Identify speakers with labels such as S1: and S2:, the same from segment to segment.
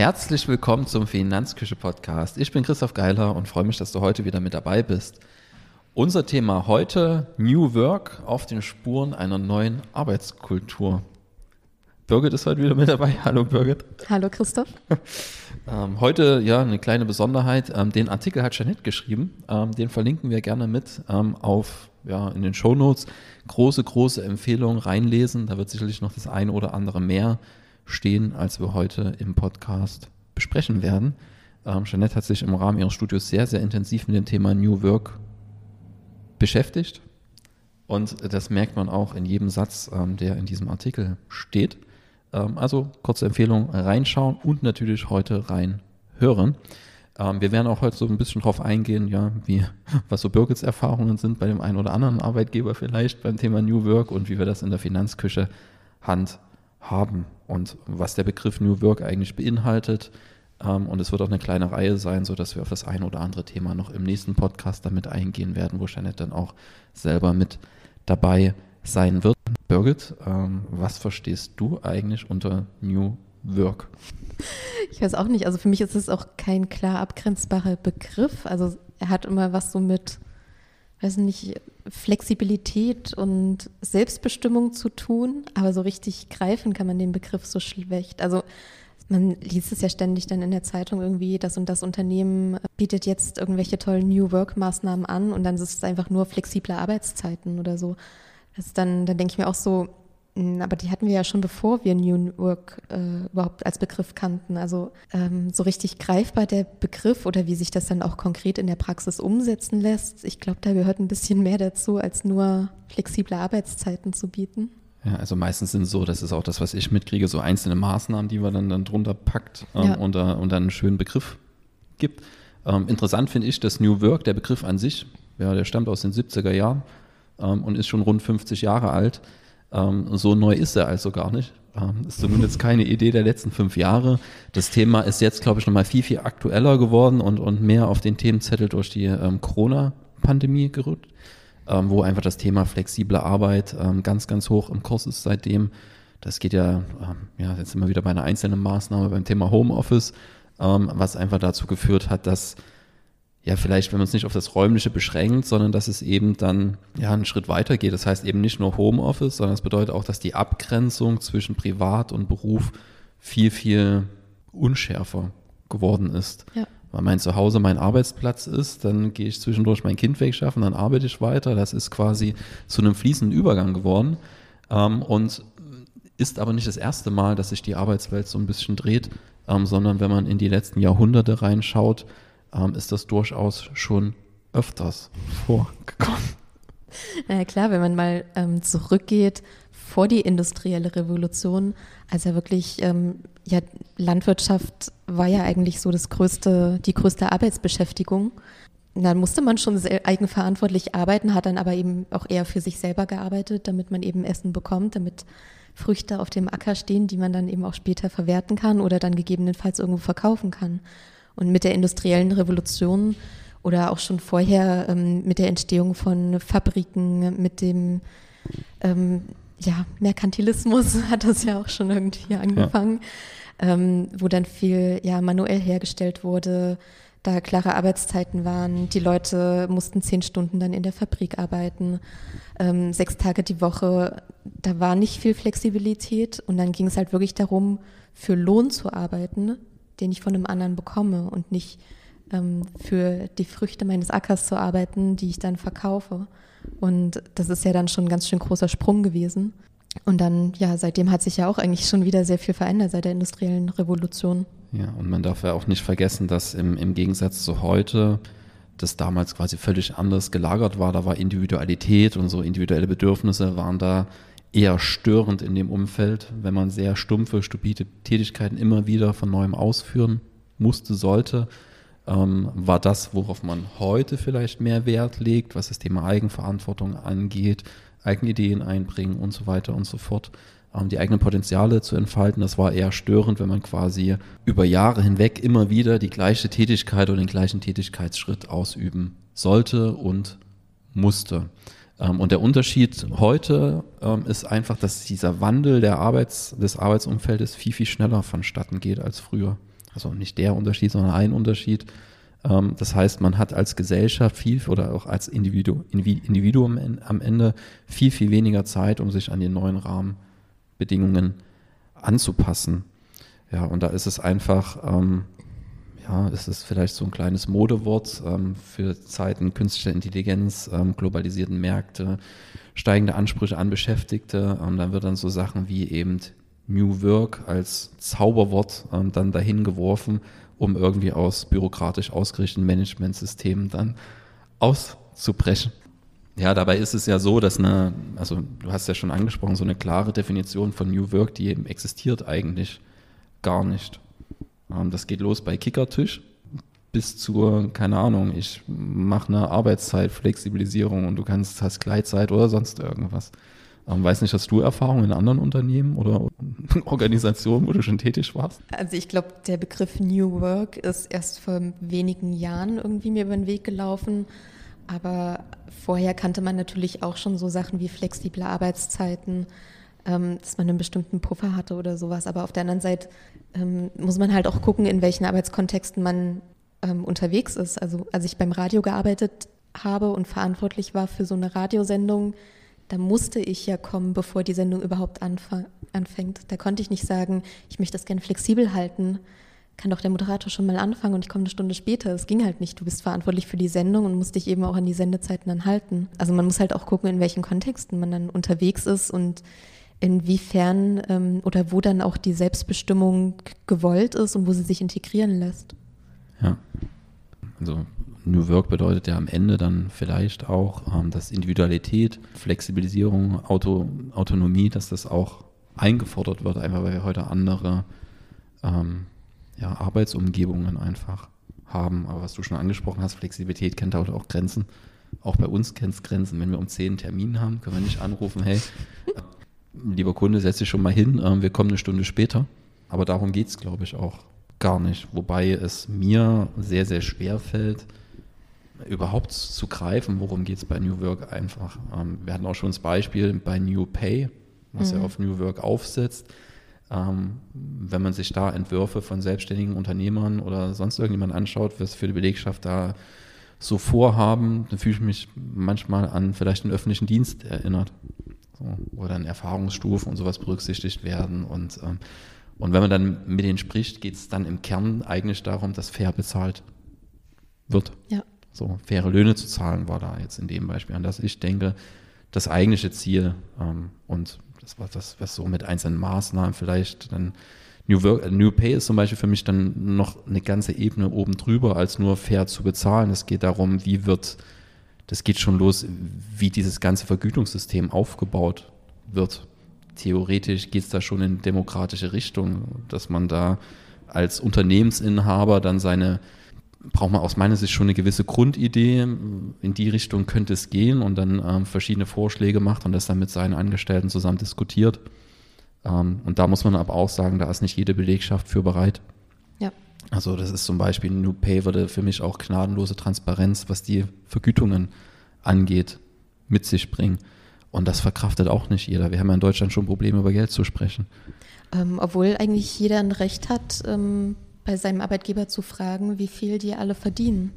S1: Herzlich willkommen zum Finanzküche Podcast. Ich bin Christoph Geiler und freue mich, dass du heute wieder mit dabei bist. Unser Thema heute New Work auf den Spuren einer neuen Arbeitskultur. Birgit ist heute wieder mit dabei. Hallo Birgit.
S2: Hallo Christoph.
S1: ähm, heute ja eine kleine Besonderheit. Ähm, den Artikel hat Janette geschrieben. Ähm, den verlinken wir gerne mit ähm, auf ja, in den Shownotes. Große, große Empfehlung reinlesen. Da wird sicherlich noch das eine oder andere mehr stehen, als wir heute im Podcast besprechen werden. Ähm, Jeanette hat sich im Rahmen ihres Studios sehr, sehr intensiv mit dem Thema New Work beschäftigt. Und das merkt man auch in jedem Satz, ähm, der in diesem Artikel steht. Ähm, also kurze Empfehlung, reinschauen und natürlich heute reinhören. Ähm, wir werden auch heute so ein bisschen drauf eingehen, ja, wie, was so Birgits Erfahrungen sind bei dem einen oder anderen Arbeitgeber vielleicht beim Thema New Work und wie wir das in der Finanzküche handhaben und was der Begriff New Work eigentlich beinhaltet. Ähm, und es wird auch eine kleine Reihe sein, sodass wir auf das eine oder andere Thema noch im nächsten Podcast damit eingehen werden, wo Janet dann auch selber mit dabei sein wird. Birgit, ähm, was verstehst du eigentlich unter New Work?
S2: Ich weiß auch nicht. Also für mich ist es auch kein klar abgrenzbarer Begriff. Also er hat immer was so mit, weiß nicht, Flexibilität und Selbstbestimmung zu tun. Aber so richtig greifen kann man den Begriff so schlecht. Also man liest es ja ständig dann in der Zeitung irgendwie, das und das Unternehmen bietet jetzt irgendwelche tollen New Work Maßnahmen an und dann ist es einfach nur flexible Arbeitszeiten oder so. Das dann, dann denke ich mir auch so, aber die hatten wir ja schon bevor wir New Work äh, überhaupt als Begriff kannten. Also ähm, so richtig greifbar der Begriff oder wie sich das dann auch konkret in der Praxis umsetzen lässt. Ich glaube, da gehört ein bisschen mehr dazu, als nur flexible Arbeitszeiten zu bieten.
S1: Ja, also meistens sind es so, das ist auch das, was ich mitkriege, so einzelne Maßnahmen, die man dann, dann drunter packt ähm, ja. und, da, und dann einen schönen Begriff gibt. Ähm, interessant finde ich, dass New Work, der Begriff an sich, ja, der stammt aus den 70er Jahren ähm, und ist schon rund 50 Jahre alt. Ähm, so neu ist er also gar nicht. Ähm, ist zumindest keine Idee der letzten fünf Jahre. Das Thema ist jetzt, glaube ich, nochmal viel, viel aktueller geworden und, und mehr auf den Themenzettel durch die ähm, Corona-Pandemie gerückt, ähm, wo einfach das Thema flexible Arbeit ähm, ganz, ganz hoch im Kurs ist seitdem. Das geht ja, ähm, ja, jetzt wir wieder bei einer einzelnen Maßnahme beim Thema Homeoffice, was einfach dazu geführt hat, dass ja, vielleicht, wenn man es nicht auf das Räumliche beschränkt, sondern dass es eben dann ja einen Schritt weiter geht. Das heißt eben nicht nur Homeoffice, sondern es bedeutet auch, dass die Abgrenzung zwischen Privat und Beruf viel, viel unschärfer geworden ist. Ja. Weil mein Zuhause mein Arbeitsplatz ist, dann gehe ich zwischendurch mein Kind wegschaffen, dann arbeite ich weiter. Das ist quasi zu einem fließenden Übergang geworden. Ähm, und ist aber nicht das erste Mal, dass sich die Arbeitswelt so ein bisschen dreht, ähm, sondern wenn man in die letzten Jahrhunderte reinschaut, ähm, ist das durchaus schon öfters vorgekommen.
S2: Na klar, wenn man mal ähm, zurückgeht vor die industrielle Revolution, als ja wirklich, ähm, ja, Landwirtschaft war ja eigentlich so das größte, die größte Arbeitsbeschäftigung. dann musste man schon eigenverantwortlich arbeiten, hat dann aber eben auch eher für sich selber gearbeitet, damit man eben Essen bekommt, damit Früchte auf dem Acker stehen, die man dann eben auch später verwerten kann oder dann gegebenenfalls irgendwo verkaufen kann. Und mit der industriellen Revolution oder auch schon vorher ähm, mit der Entstehung von Fabriken, mit dem ähm, ja, Merkantilismus hat das ja auch schon irgendwie angefangen, ja. ähm, wo dann viel ja, manuell hergestellt wurde, da klare Arbeitszeiten waren. Die Leute mussten zehn Stunden dann in der Fabrik arbeiten, ähm, sechs Tage die Woche. Da war nicht viel Flexibilität und dann ging es halt wirklich darum, für Lohn zu arbeiten den ich von einem anderen bekomme und nicht ähm, für die Früchte meines Ackers zu arbeiten, die ich dann verkaufe. Und das ist ja dann schon ein ganz schön großer Sprung gewesen. Und dann, ja, seitdem hat sich ja auch eigentlich schon wieder sehr viel verändert seit der industriellen Revolution.
S1: Ja, und man darf ja auch nicht vergessen, dass im, im Gegensatz zu heute das damals quasi völlig anders gelagert war. Da war Individualität und so individuelle Bedürfnisse waren da eher störend in dem Umfeld, wenn man sehr stumpfe, stupide Tätigkeiten immer wieder von neuem ausführen musste, sollte, ähm, war das, worauf man heute vielleicht mehr Wert legt, was das Thema Eigenverantwortung angeht, eigene Ideen einbringen und so weiter und so fort. Ähm, die eigenen Potenziale zu entfalten, das war eher störend, wenn man quasi über Jahre hinweg immer wieder die gleiche Tätigkeit oder den gleichen Tätigkeitsschritt ausüben sollte und musste. Ähm, und der Unterschied heute ähm, ist einfach, dass dieser Wandel der Arbeits-, des Arbeitsumfeldes viel, viel schneller vonstatten geht als früher. Also nicht der Unterschied, sondern ein Unterschied. Ähm, das heißt, man hat als Gesellschaft viel oder auch als Individu Individuum am Ende viel, viel weniger Zeit, um sich an die neuen Rahmenbedingungen anzupassen. Ja, und da ist es einfach, ähm, ja, ist es vielleicht so ein kleines Modewort ähm, für Zeiten künstlicher Intelligenz, ähm, globalisierten Märkte, steigende Ansprüche an Beschäftigte. Und dann wird dann so Sachen wie eben New Work als Zauberwort ähm, dann dahin geworfen, um irgendwie aus bürokratisch ausgerichteten Managementsystemen dann auszubrechen. Ja, dabei ist es ja so, dass eine, also du hast ja schon angesprochen, so eine klare Definition von New Work, die eben existiert eigentlich gar nicht. Ähm, das geht los bei Kickertisch bis zur, keine Ahnung, ich mache eine Arbeitszeitflexibilisierung und du kannst, hast Gleitzeit oder sonst irgendwas. Ähm, weiß nicht, hast du Erfahrungen in anderen Unternehmen oder Organisationen, wo du schon tätig warst?
S2: Also ich glaube, der Begriff New Work ist erst vor wenigen Jahren irgendwie mir über den Weg gelaufen. Aber vorher kannte man natürlich auch schon so Sachen wie flexible Arbeitszeiten, ähm, dass man einen bestimmten Puffer hatte oder sowas. Aber auf der anderen Seite ähm, muss man halt auch gucken, in welchen Arbeitskontexten man ähm, unterwegs ist. Also als ich beim Radio gearbeitet habe und verantwortlich war für so eine Radiosendung, da musste ich ja kommen, bevor die Sendung überhaupt anfängt. Da konnte ich nicht sagen, ich möchte das gerne flexibel halten. Kann doch der Moderator schon mal anfangen und ich komme eine Stunde später. Es ging halt nicht. Du bist verantwortlich für die Sendung und musst dich eben auch an die Sendezeiten dann halten. Also man muss halt auch gucken, in welchen Kontexten man dann unterwegs ist und inwiefern ähm, oder wo dann auch die Selbstbestimmung gewollt ist und wo sie sich integrieren lässt.
S1: Ja. Also New Work bedeutet ja am Ende dann vielleicht auch, ähm, dass Individualität, Flexibilisierung, Auto, Autonomie, dass das auch eingefordert wird, einfach weil wir heute andere ähm, ja, Arbeitsumgebungen einfach haben. Aber was du schon angesprochen hast, Flexibilität kennt heute auch Grenzen. Auch bei uns kennt es Grenzen. Wenn wir um zehn Termin haben, können wir nicht anrufen, hey, lieber Kunde, setz dich schon mal hin, äh, wir kommen eine Stunde später. Aber darum geht es, glaube ich, auch gar nicht. Wobei es mir sehr, sehr schwer fällt, überhaupt zu greifen, worum geht es bei New Work einfach. Ähm, wir hatten auch schon das Beispiel bei New Pay, was mhm. ja auf New Work aufsetzt. Ähm, wenn man sich da Entwürfe von selbstständigen Unternehmern oder sonst irgendjemand anschaut, was für die Belegschaft da so vorhaben, dann fühle ich mich manchmal an vielleicht den öffentlichen Dienst erinnert. Wo dann Erfahrungsstufen und sowas berücksichtigt werden. Und, ähm, und wenn man dann mit denen spricht, geht es dann im Kern eigentlich darum, dass fair bezahlt wird.
S2: Ja.
S1: So, faire Löhne zu zahlen war da jetzt in dem Beispiel, an das ich denke, das eigentliche Ziel. Ähm, und das war das, was so mit einzelnen Maßnahmen vielleicht dann New, Work, äh, New Pay ist zum Beispiel für mich dann noch eine ganze Ebene oben drüber, als nur fair zu bezahlen. Es geht darum, wie wird das geht schon los, wie dieses ganze Vergütungssystem aufgebaut wird. Theoretisch geht es da schon in demokratische Richtung, dass man da als Unternehmensinhaber dann seine, braucht man aus meiner Sicht schon eine gewisse Grundidee, in die Richtung könnte es gehen und dann ähm, verschiedene Vorschläge macht und das dann mit seinen Angestellten zusammen diskutiert. Ähm, und da muss man aber auch sagen, da ist nicht jede Belegschaft für bereit.
S2: Ja.
S1: Also das ist zum Beispiel New Pay würde für mich auch gnadenlose Transparenz, was die Vergütungen angeht, mit sich bringen. Und das verkraftet auch nicht jeder. Wir haben ja in Deutschland schon Probleme, über Geld zu sprechen.
S2: Ähm, obwohl eigentlich jeder ein Recht hat, ähm, bei seinem Arbeitgeber zu fragen, wie viel die alle verdienen.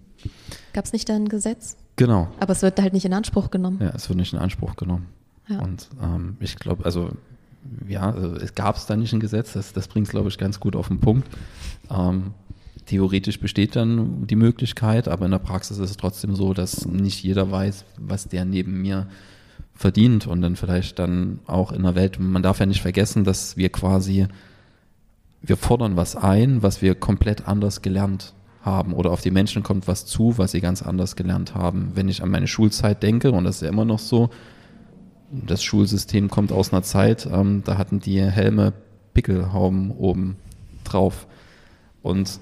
S2: Gab es nicht da ein Gesetz?
S1: Genau.
S2: Aber es wird halt nicht in Anspruch genommen.
S1: Ja, es wird nicht in Anspruch genommen. Ja. Und ähm, ich glaube, also ja, also es gab es da nicht ein Gesetz, das, das bringt es, glaube ich, ganz gut auf den Punkt. Ähm, theoretisch besteht dann die Möglichkeit, aber in der Praxis ist es trotzdem so, dass nicht jeder weiß, was der neben mir verdient und dann vielleicht dann auch in der Welt, man darf ja nicht vergessen, dass wir quasi, wir fordern was ein, was wir komplett anders gelernt haben oder auf die Menschen kommt was zu, was sie ganz anders gelernt haben. Wenn ich an meine Schulzeit denke, und das ist ja immer noch so, das Schulsystem kommt aus einer Zeit, ähm, da hatten die Helme Pickelhauben oben drauf. Und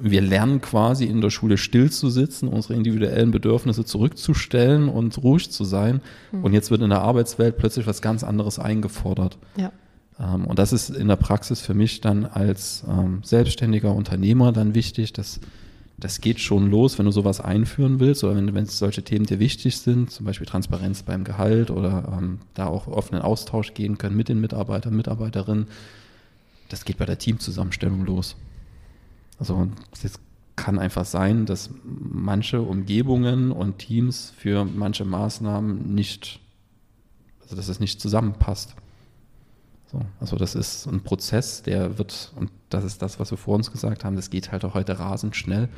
S1: wir lernen quasi in der Schule still zu sitzen, unsere individuellen Bedürfnisse zurückzustellen und ruhig zu sein. Mhm. Und jetzt wird in der Arbeitswelt plötzlich was ganz anderes eingefordert.
S2: Ja.
S1: Ähm, und das ist in der Praxis für mich dann als ähm, selbstständiger Unternehmer dann wichtig, dass das geht schon los, wenn du sowas einführen willst oder wenn, wenn solche Themen dir wichtig sind, zum Beispiel Transparenz beim Gehalt oder ähm, da auch offenen Austausch gehen können mit den Mitarbeitern, Mitarbeiterinnen. Das geht bei der Teamzusammenstellung los. Also es kann einfach sein, dass manche Umgebungen und Teams für manche Maßnahmen nicht, also dass es nicht zusammenpasst. So, also das ist ein Prozess, der wird, und das ist das, was wir vor uns gesagt haben, das geht halt auch heute rasend schnell.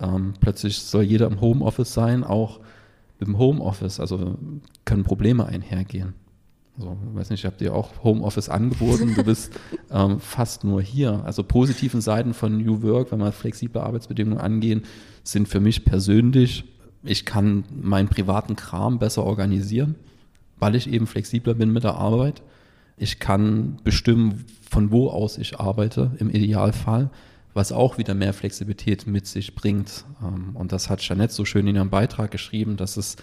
S1: Ähm, plötzlich soll jeder im Homeoffice sein, auch dem Homeoffice, also können Probleme einhergehen. So, weiß nicht, ich habe dir auch Homeoffice angeboten. Du bist ähm, fast nur hier. Also positiven Seiten von New Work, wenn wir flexible Arbeitsbedingungen angehen, sind für mich persönlich, ich kann meinen privaten Kram besser organisieren, weil ich eben flexibler bin mit der Arbeit. Ich kann bestimmen, von wo aus ich arbeite, im Idealfall, was auch wieder mehr Flexibilität mit sich bringt. Ähm, und das hat Jeanette so schön in ihrem Beitrag geschrieben, dass es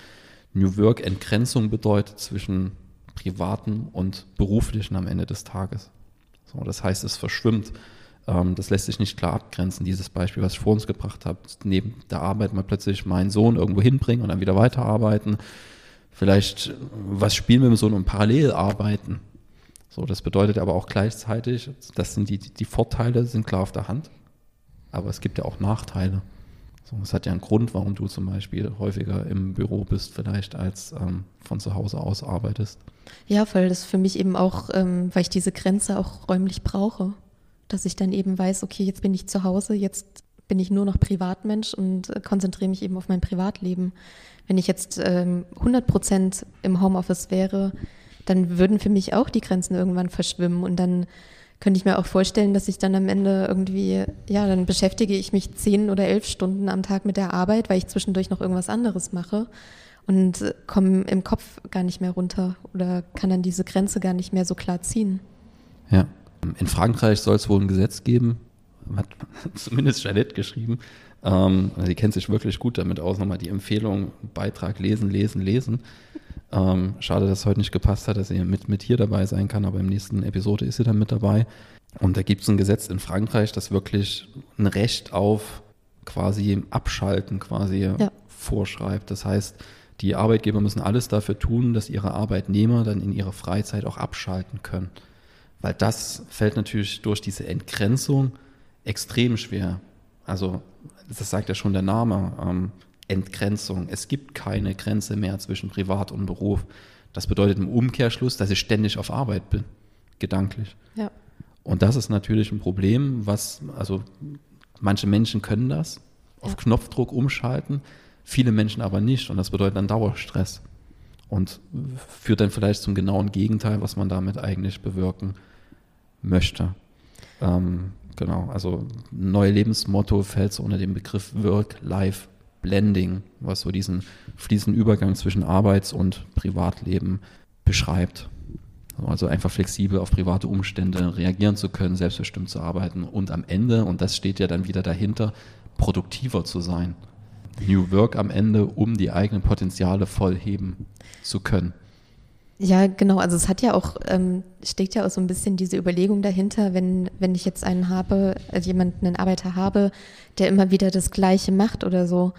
S1: New Work Entgrenzung bedeutet zwischen privaten und beruflichen am Ende des Tages. So, das heißt, es verschwimmt. Ähm, das lässt sich nicht klar abgrenzen. Dieses Beispiel, was ich vor uns gebracht habe, neben der Arbeit mal plötzlich meinen Sohn irgendwo hinbringen und dann wieder weiterarbeiten. Vielleicht was spielen wir mit so einem parallel arbeiten. So, das bedeutet aber auch gleichzeitig, das sind die, die Vorteile sind klar auf der Hand, aber es gibt ja auch Nachteile. So, es hat ja einen Grund, warum du zum Beispiel häufiger im Büro bist, vielleicht als ähm, von zu Hause aus arbeitest.
S2: Ja, weil das für mich eben auch, ähm, weil ich diese Grenze auch räumlich brauche, dass ich dann eben weiß, okay, jetzt bin ich zu Hause, jetzt bin ich nur noch Privatmensch und äh, konzentriere mich eben auf mein Privatleben. Wenn ich jetzt ähm, 100 Prozent im Homeoffice wäre, dann würden für mich auch die Grenzen irgendwann verschwimmen und dann könnte ich mir auch vorstellen, dass ich dann am Ende irgendwie, ja, dann beschäftige ich mich zehn oder elf Stunden am Tag mit der Arbeit, weil ich zwischendurch noch irgendwas anderes mache und komme im Kopf gar nicht mehr runter oder kann dann diese Grenze gar nicht mehr so klar ziehen.
S1: Ja. In Frankreich soll es wohl ein Gesetz geben, hat zumindest Jeanette geschrieben. Ähm, sie kennt sich wirklich gut damit aus. Nochmal die Empfehlung, Beitrag lesen, lesen, lesen. Ähm, schade, dass es heute nicht gepasst hat, dass sie mit, mit hier dabei sein kann, aber im nächsten Episode ist sie dann mit dabei. Und da gibt es ein Gesetz in Frankreich, das wirklich ein Recht auf quasi Abschalten quasi ja. vorschreibt. Das heißt, die Arbeitgeber müssen alles dafür tun, dass ihre Arbeitnehmer dann in ihrer Freizeit auch abschalten können. Weil das fällt natürlich durch diese Entgrenzung extrem schwer. Also, das sagt ja schon der Name. Ähm, Entgrenzung. Es gibt keine Grenze mehr zwischen Privat und Beruf. Das bedeutet im Umkehrschluss, dass ich ständig auf Arbeit bin, gedanklich. Ja. Und das ist natürlich ein Problem, was, also manche Menschen können das, auf ja. Knopfdruck umschalten, viele Menschen aber nicht. Und das bedeutet dann Dauerstress. Und führt dann vielleicht zum genauen Gegenteil, was man damit eigentlich bewirken möchte. Ähm, genau, also neue Lebensmotto fällt so unter dem Begriff Work-Life Blending, was so diesen fließenden Übergang zwischen Arbeits- und Privatleben beschreibt. Also einfach flexibel auf private Umstände reagieren zu können, selbstbestimmt zu arbeiten und am Ende, und das steht ja dann wieder dahinter, produktiver zu sein. New Work am Ende, um die eigenen Potenziale voll heben zu können.
S2: Ja, genau. Also es hat ja auch, ähm, steckt ja auch so ein bisschen diese Überlegung dahinter, wenn, wenn ich jetzt einen habe, also jemanden, einen Arbeiter habe, der immer wieder das Gleiche macht oder so,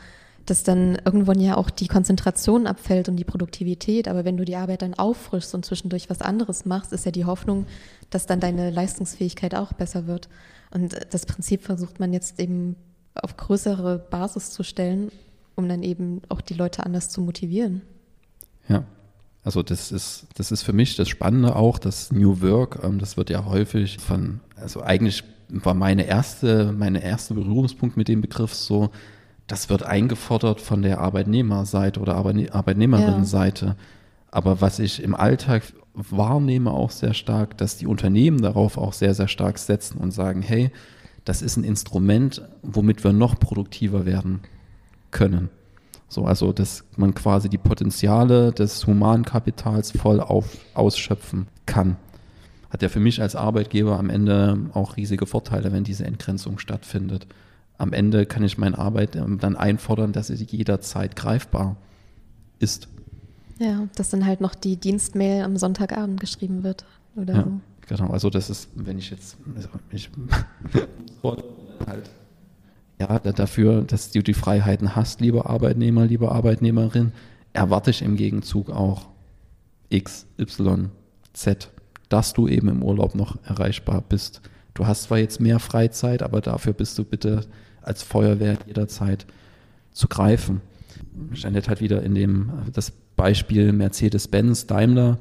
S2: dass dann irgendwann ja auch die Konzentration abfällt und die Produktivität. Aber wenn du die Arbeit dann auffrischst und zwischendurch was anderes machst, ist ja die Hoffnung, dass dann deine Leistungsfähigkeit auch besser wird. Und das Prinzip versucht man jetzt eben auf größere Basis zu stellen, um dann eben auch die Leute anders zu motivieren.
S1: Ja, also das ist, das ist für mich das Spannende auch, das New Work, ähm, das wird ja häufig von, also eigentlich war meine erste, meine erste Berührungspunkt mit dem Begriff so, das wird eingefordert von der Arbeitnehmerseite oder Arbeitnehmerinnenseite. Ja. Aber was ich im Alltag wahrnehme auch sehr stark, dass die Unternehmen darauf auch sehr, sehr stark setzen und sagen, hey, das ist ein Instrument, womit wir noch produktiver werden können. So, also, dass man quasi die Potenziale des Humankapitals voll auf, ausschöpfen kann. Hat ja für mich als Arbeitgeber am Ende auch riesige Vorteile, wenn diese Entgrenzung stattfindet. Am Ende kann ich meine Arbeit ähm, dann einfordern, dass sie jederzeit greifbar ist.
S2: Ja, dass dann halt noch die Dienstmail am Sonntagabend geschrieben wird oder
S1: ja,
S2: so.
S1: Genau, also das ist, wenn ich jetzt, also ich halt ja, dafür, dass du die Freiheiten hast, lieber Arbeitnehmer, liebe Arbeitnehmerin, erwarte ich im Gegenzug auch X, Y, Z, dass du eben im Urlaub noch erreichbar bist, Du hast zwar jetzt mehr Freizeit, aber dafür bist du bitte als Feuerwehr jederzeit zu greifen. Jeanette hat wieder in dem das Beispiel Mercedes-Benz, Daimler.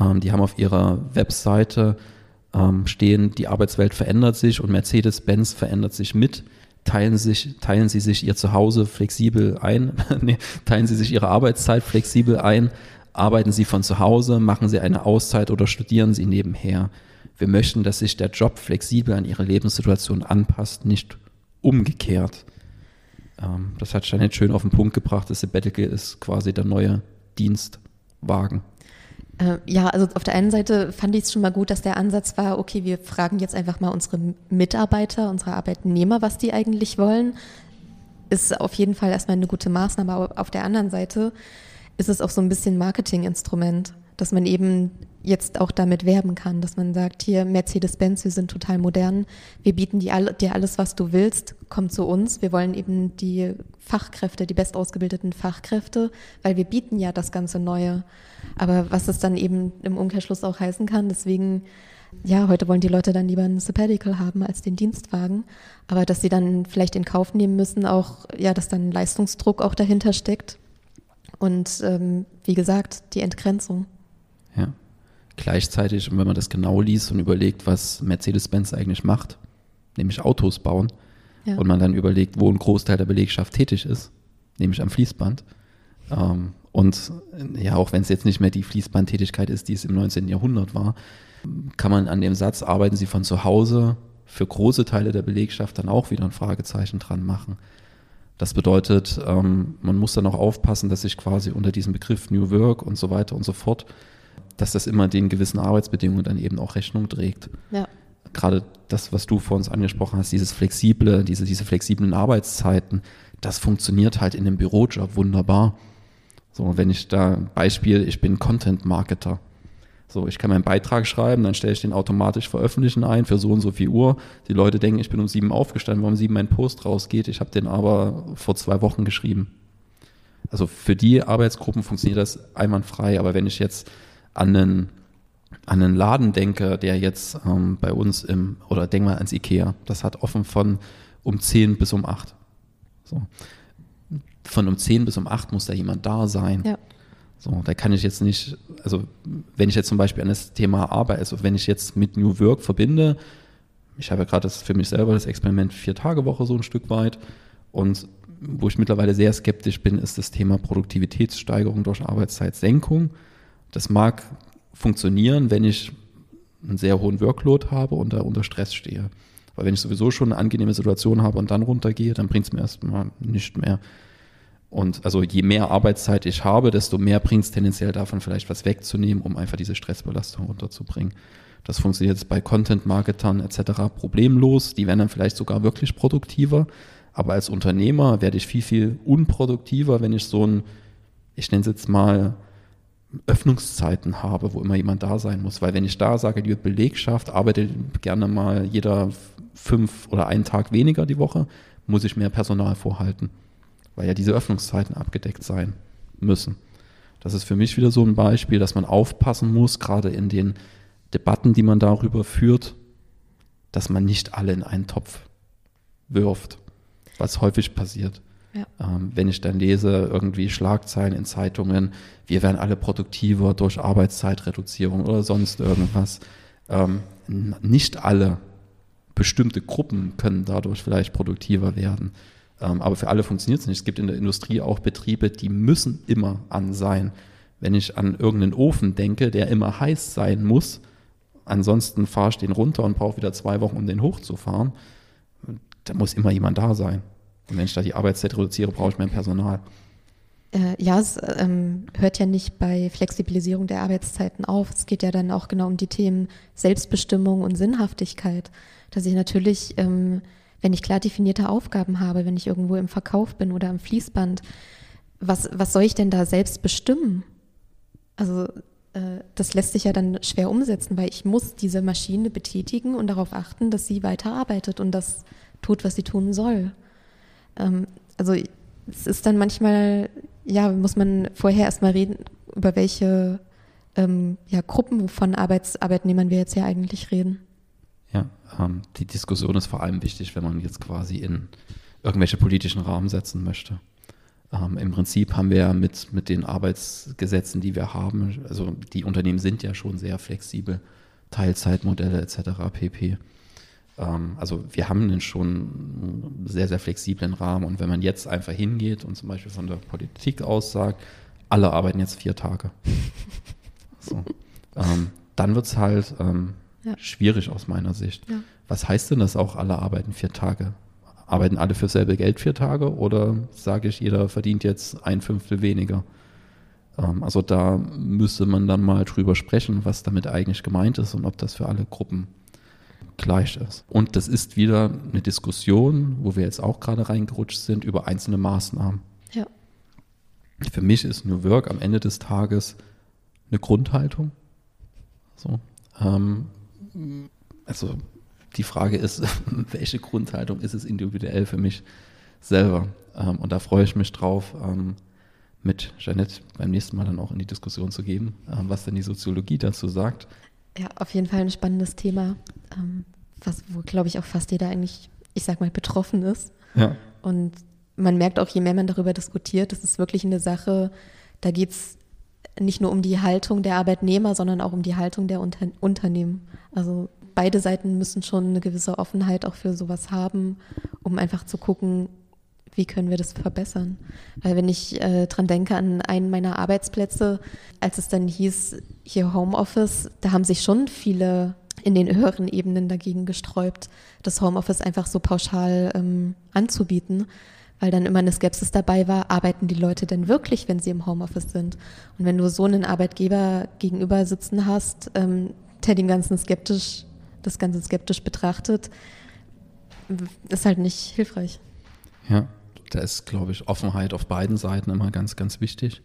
S1: Ähm, die haben auf ihrer Webseite ähm, stehen, die Arbeitswelt verändert sich und Mercedes-Benz verändert sich mit. Teilen, sich, teilen Sie sich Ihr Zuhause flexibel ein, nee, teilen Sie sich Ihre Arbeitszeit flexibel ein, arbeiten Sie von zu Hause, machen Sie eine Auszeit oder studieren Sie nebenher. Wir möchten, dass sich der Job flexibel an Ihre Lebenssituation anpasst, nicht umgekehrt. Ähm, das hat Janet schön auf den Punkt gebracht. Das Sabbatical ist quasi der neue Dienstwagen.
S2: Äh, ja, also auf der einen Seite fand ich es schon mal gut, dass der Ansatz war, okay, wir fragen jetzt einfach mal unsere Mitarbeiter, unsere Arbeitnehmer, was die eigentlich wollen. Ist auf jeden Fall erstmal eine gute Maßnahme, aber auf der anderen Seite ist es auch so ein bisschen Marketinginstrument, dass man eben jetzt auch damit werben kann, dass man sagt, hier Mercedes-Benz, wir sind total modern, wir bieten dir, alles, was du willst, komm zu uns. Wir wollen eben die Fachkräfte, die bestausgebildeten Fachkräfte, weil wir bieten ja das ganze Neue. Aber was es dann eben im Umkehrschluss auch heißen kann, deswegen, ja, heute wollen die Leute dann lieber ein Sabbatical haben als den Dienstwagen, aber dass sie dann vielleicht in Kauf nehmen müssen, auch, ja, dass dann Leistungsdruck auch dahinter steckt. Und ähm, wie gesagt, die Entgrenzung.
S1: Gleichzeitig, wenn man das genau liest und überlegt, was Mercedes-Benz eigentlich macht, nämlich Autos bauen, ja. und man dann überlegt, wo ein Großteil der Belegschaft tätig ist, nämlich am Fließband. Ähm, und ja, auch wenn es jetzt nicht mehr die Fließbandtätigkeit ist, die es im 19. Jahrhundert war, kann man an dem Satz, arbeiten Sie von zu Hause, für große Teile der Belegschaft dann auch wieder ein Fragezeichen dran machen. Das bedeutet, ähm, man muss dann auch aufpassen, dass sich quasi unter diesem Begriff New Work und so weiter und so fort, dass das immer den gewissen Arbeitsbedingungen dann eben auch Rechnung trägt. Ja. Gerade das, was du vor uns angesprochen hast, dieses flexible, diese, diese flexiblen Arbeitszeiten, das funktioniert halt in dem Bürojob wunderbar. So, wenn ich da Beispiel, ich bin Content Marketer. So, ich kann meinen Beitrag schreiben, dann stelle ich den automatisch veröffentlichen ein für so und so viel Uhr. Die Leute denken, ich bin um sieben aufgestanden, warum sieben mein Post rausgeht. Ich habe den aber vor zwei Wochen geschrieben. Also für die Arbeitsgruppen funktioniert das einwandfrei, aber wenn ich jetzt an einen, an einen Laden denke, der jetzt ähm, bei uns im, oder denk mal ans Ikea, das hat offen von um zehn bis um acht. So. Von um zehn bis um acht muss da jemand da sein. Ja. So, da kann ich jetzt nicht, also wenn ich jetzt zum Beispiel an das Thema Arbeit, also wenn ich jetzt mit New Work verbinde, ich habe ja gerade für mich selber das Experiment Vier-Tage-Woche so ein Stück weit und wo ich mittlerweile sehr skeptisch bin, ist das Thema Produktivitätssteigerung durch Arbeitszeitsenkung. Das mag funktionieren, wenn ich einen sehr hohen Workload habe und da unter Stress stehe. Weil wenn ich sowieso schon eine angenehme Situation habe und dann runtergehe, dann bringt es mir erstmal nicht mehr. Und also je mehr Arbeitszeit ich habe, desto mehr bringt es tendenziell davon vielleicht was wegzunehmen, um einfach diese Stressbelastung runterzubringen. Das funktioniert jetzt bei Content-Marketern etc. problemlos. Die werden dann vielleicht sogar wirklich produktiver. Aber als Unternehmer werde ich viel, viel unproduktiver, wenn ich so ein, ich nenne es jetzt mal, Öffnungszeiten habe, wo immer jemand da sein muss. Weil wenn ich da sage, die Belegschaft arbeitet gerne mal jeder fünf oder einen Tag weniger die Woche, muss ich mehr Personal vorhalten weil ja diese Öffnungszeiten abgedeckt sein müssen. Das ist für mich wieder so ein Beispiel, dass man aufpassen muss, gerade in den Debatten, die man darüber führt, dass man nicht alle in einen Topf wirft, was häufig passiert. Ja. Ähm, wenn ich dann lese, irgendwie Schlagzeilen in Zeitungen, wir werden alle produktiver durch Arbeitszeitreduzierung oder sonst irgendwas. Ähm, nicht alle bestimmte Gruppen können dadurch vielleicht produktiver werden. Ähm, aber für alle funktioniert es nicht. Es gibt in der Industrie auch Betriebe, die müssen immer an sein. Wenn ich an irgendeinen Ofen denke, der immer heiß sein muss, ansonsten fahre ich den runter und brauche wieder zwei Wochen, um den hochzufahren, da muss immer jemand da sein. Und wenn ich da die Arbeitszeit reduziere, brauche ich mehr Personal.
S2: Äh, ja, es ähm, hört ja nicht bei Flexibilisierung der Arbeitszeiten auf. Es geht ja dann auch genau um die Themen Selbstbestimmung und Sinnhaftigkeit. Dass ich natürlich ähm, wenn ich klar definierte Aufgaben habe, wenn ich irgendwo im Verkauf bin oder am Fließband, was, was soll ich denn da selbst bestimmen? Also äh, das lässt sich ja dann schwer umsetzen, weil ich muss diese Maschine betätigen und darauf achten, dass sie weiterarbeitet und das tut, was sie tun soll. Ähm, also es ist dann manchmal, ja, muss man vorher erstmal reden, über welche ähm, ja, Gruppen von Arbeits Arbeitnehmern wir jetzt ja eigentlich reden.
S1: Ähm, die Diskussion ist vor allem wichtig, wenn man jetzt quasi in irgendwelche politischen Rahmen setzen möchte. Ähm, Im Prinzip haben wir mit, mit den Arbeitsgesetzen, die wir haben, also die Unternehmen sind ja schon sehr flexibel, Teilzeitmodelle etc. pp. Ähm, also wir haben einen schon sehr, sehr flexiblen Rahmen und wenn man jetzt einfach hingeht und zum Beispiel von der Politik aus sagt, alle arbeiten jetzt vier Tage, so, ähm, dann wird es halt ähm, ja. schwierig aus meiner Sicht. Ja. Was heißt denn das auch, alle arbeiten vier Tage? arbeiten alle für selbe Geld vier Tage oder sage ich, jeder verdient jetzt ein Fünftel weniger? Ähm, also da müsste man dann mal drüber sprechen, was damit eigentlich gemeint ist und ob das für alle Gruppen gleich ist. Und das ist wieder eine Diskussion, wo wir jetzt auch gerade reingerutscht sind, über einzelne Maßnahmen. Ja. Für mich ist New Work am Ende des Tages eine Grundhaltung. So. Ähm, also die Frage ist, welche Grundhaltung ist es individuell für mich selber? Ähm, und da freue ich mich drauf, ähm, mit Jeanette beim nächsten Mal dann auch in die Diskussion zu gehen, ähm, was denn die Soziologie dazu sagt.
S2: Ja, auf jeden Fall ein spannendes Thema, was, wo, glaube ich, auch fast jeder eigentlich, ich sag mal, betroffen ist. Ja. Und man merkt auch, je mehr man darüber diskutiert, das ist wirklich eine Sache, da geht es nicht nur um die Haltung der Arbeitnehmer, sondern auch um die Haltung der Unter Unternehmen. Also beide Seiten müssen schon eine gewisse Offenheit auch für sowas haben, um einfach zu gucken, wie können wir das verbessern? Weil wenn ich äh, dran denke an einen meiner Arbeitsplätze, als es dann hieß, hier Homeoffice, da haben sich schon viele in den höheren Ebenen dagegen gesträubt, das Homeoffice einfach so pauschal ähm, anzubieten, weil dann immer eine Skepsis dabei war, arbeiten die Leute denn wirklich, wenn sie im Homeoffice sind? Und wenn du so einen Arbeitgeber gegenüber sitzen hast, ähm, der den ganzen skeptisch das Ganze skeptisch betrachtet, ist halt nicht hilfreich.
S1: Ja, da ist, glaube ich, Offenheit auf beiden Seiten immer ganz, ganz wichtig.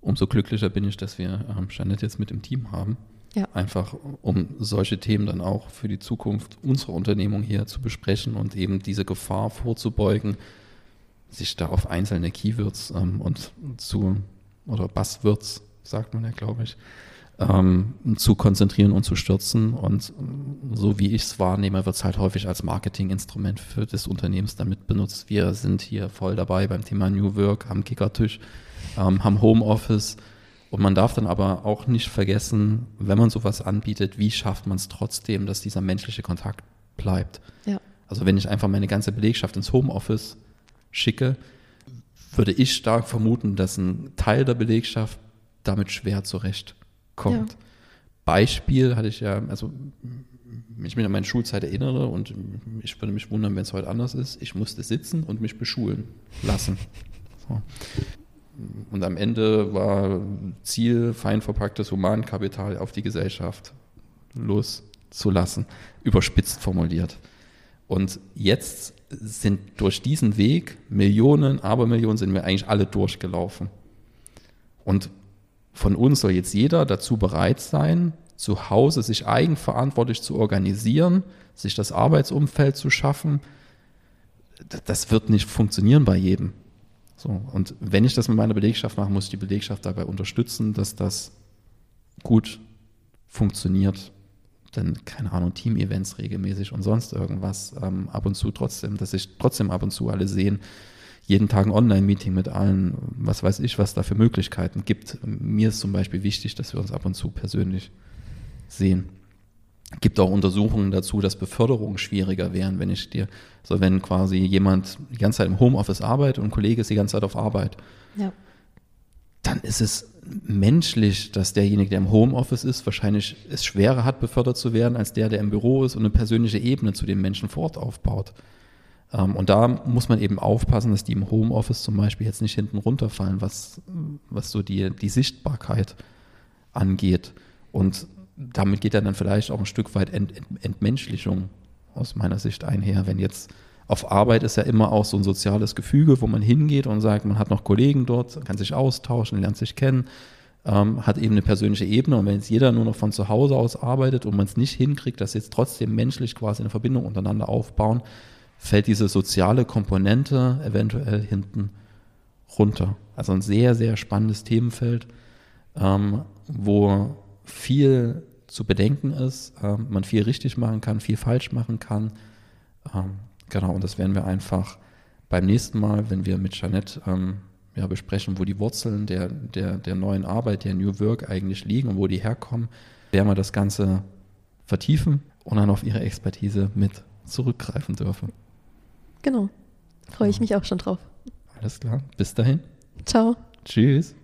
S1: Umso glücklicher bin ich, dass wir ähm, Jeanette jetzt mit im Team haben. Ja. Einfach um solche Themen dann auch für die Zukunft unserer Unternehmung hier zu besprechen und eben diese Gefahr vorzubeugen, sich da auf einzelne Keywords ähm, und zu, oder Buzzwords, sagt man ja, glaube ich, ähm, zu konzentrieren und zu stürzen. Und so wie ich es wahrnehme, wird es halt häufig als Marketinginstrument für das Unternehmens damit benutzt. Wir sind hier voll dabei beim Thema New Work, haben Kickertisch, ähm, haben Homeoffice. Und man darf dann aber auch nicht vergessen, wenn man sowas anbietet, wie schafft man es trotzdem, dass dieser menschliche Kontakt bleibt. Ja. Also wenn ich einfach meine ganze Belegschaft ins Homeoffice schicke, würde ich stark vermuten, dass ein Teil der Belegschaft damit schwer zurecht kommt. Ja. Beispiel hatte ich ja, also wenn ich mich an meine Schulzeit erinnere und ich würde mich wundern, wenn es heute anders ist, ich musste sitzen und mich beschulen lassen. So. Und am Ende war Ziel, fein verpacktes Humankapital auf die Gesellschaft loszulassen, überspitzt formuliert. Und jetzt sind durch diesen Weg Millionen, Abermillionen sind wir eigentlich alle durchgelaufen. Und von uns soll jetzt jeder dazu bereit sein, zu Hause sich eigenverantwortlich zu organisieren, sich das Arbeitsumfeld zu schaffen. Das wird nicht funktionieren bei jedem. So, und wenn ich das mit meiner Belegschaft mache, muss ich die Belegschaft dabei unterstützen, dass das gut funktioniert. Denn, keine Ahnung, Team-Events regelmäßig und sonst irgendwas ähm, ab und zu trotzdem, dass sich trotzdem ab und zu alle sehen, jeden Tag ein Online-Meeting mit allen, was weiß ich, was da für Möglichkeiten gibt. Mir ist zum Beispiel wichtig, dass wir uns ab und zu persönlich sehen. Gibt auch Untersuchungen dazu, dass Beförderungen schwieriger wären, wenn ich dir, so wenn quasi jemand die ganze Zeit im Homeoffice arbeitet und ein Kollege ist die ganze Zeit auf Arbeit. Ja. Dann ist es menschlich, dass derjenige, der im Homeoffice ist, wahrscheinlich es schwerer hat, befördert zu werden, als der, der im Büro ist und eine persönliche Ebene zu dem Menschen vor Ort aufbaut. Ähm, und da muss man eben aufpassen, dass die im Homeoffice zum Beispiel jetzt nicht hinten runterfallen, was, was so die, die Sichtbarkeit angeht. Und damit geht dann vielleicht auch ein Stück weit Ent, Ent, Entmenschlichung aus meiner Sicht einher. Wenn jetzt auf Arbeit ist ja immer auch so ein soziales Gefüge, wo man hingeht und sagt, man hat noch Kollegen dort, kann sich austauschen, lernt sich kennen, ähm, hat eben eine persönliche Ebene. Und wenn jetzt jeder nur noch von zu Hause aus arbeitet und man es nicht hinkriegt, dass jetzt trotzdem menschlich quasi eine Verbindung untereinander aufbauen, fällt diese soziale Komponente eventuell hinten runter. Also ein sehr, sehr spannendes Themenfeld, ähm, wo viel zu bedenken ist, ähm, man viel richtig machen kann, viel falsch machen kann. Ähm, genau, und das werden wir einfach beim nächsten Mal, wenn wir mit Jeanette ähm, ja, besprechen, wo die Wurzeln der, der, der neuen Arbeit, der New Work eigentlich liegen und wo die herkommen, werden wir das Ganze vertiefen und dann auf ihre Expertise mit zurückgreifen dürfen.
S2: Genau. Freue ich mich auch schon drauf.
S1: Alles klar. Bis dahin.
S2: Ciao.
S1: Tschüss.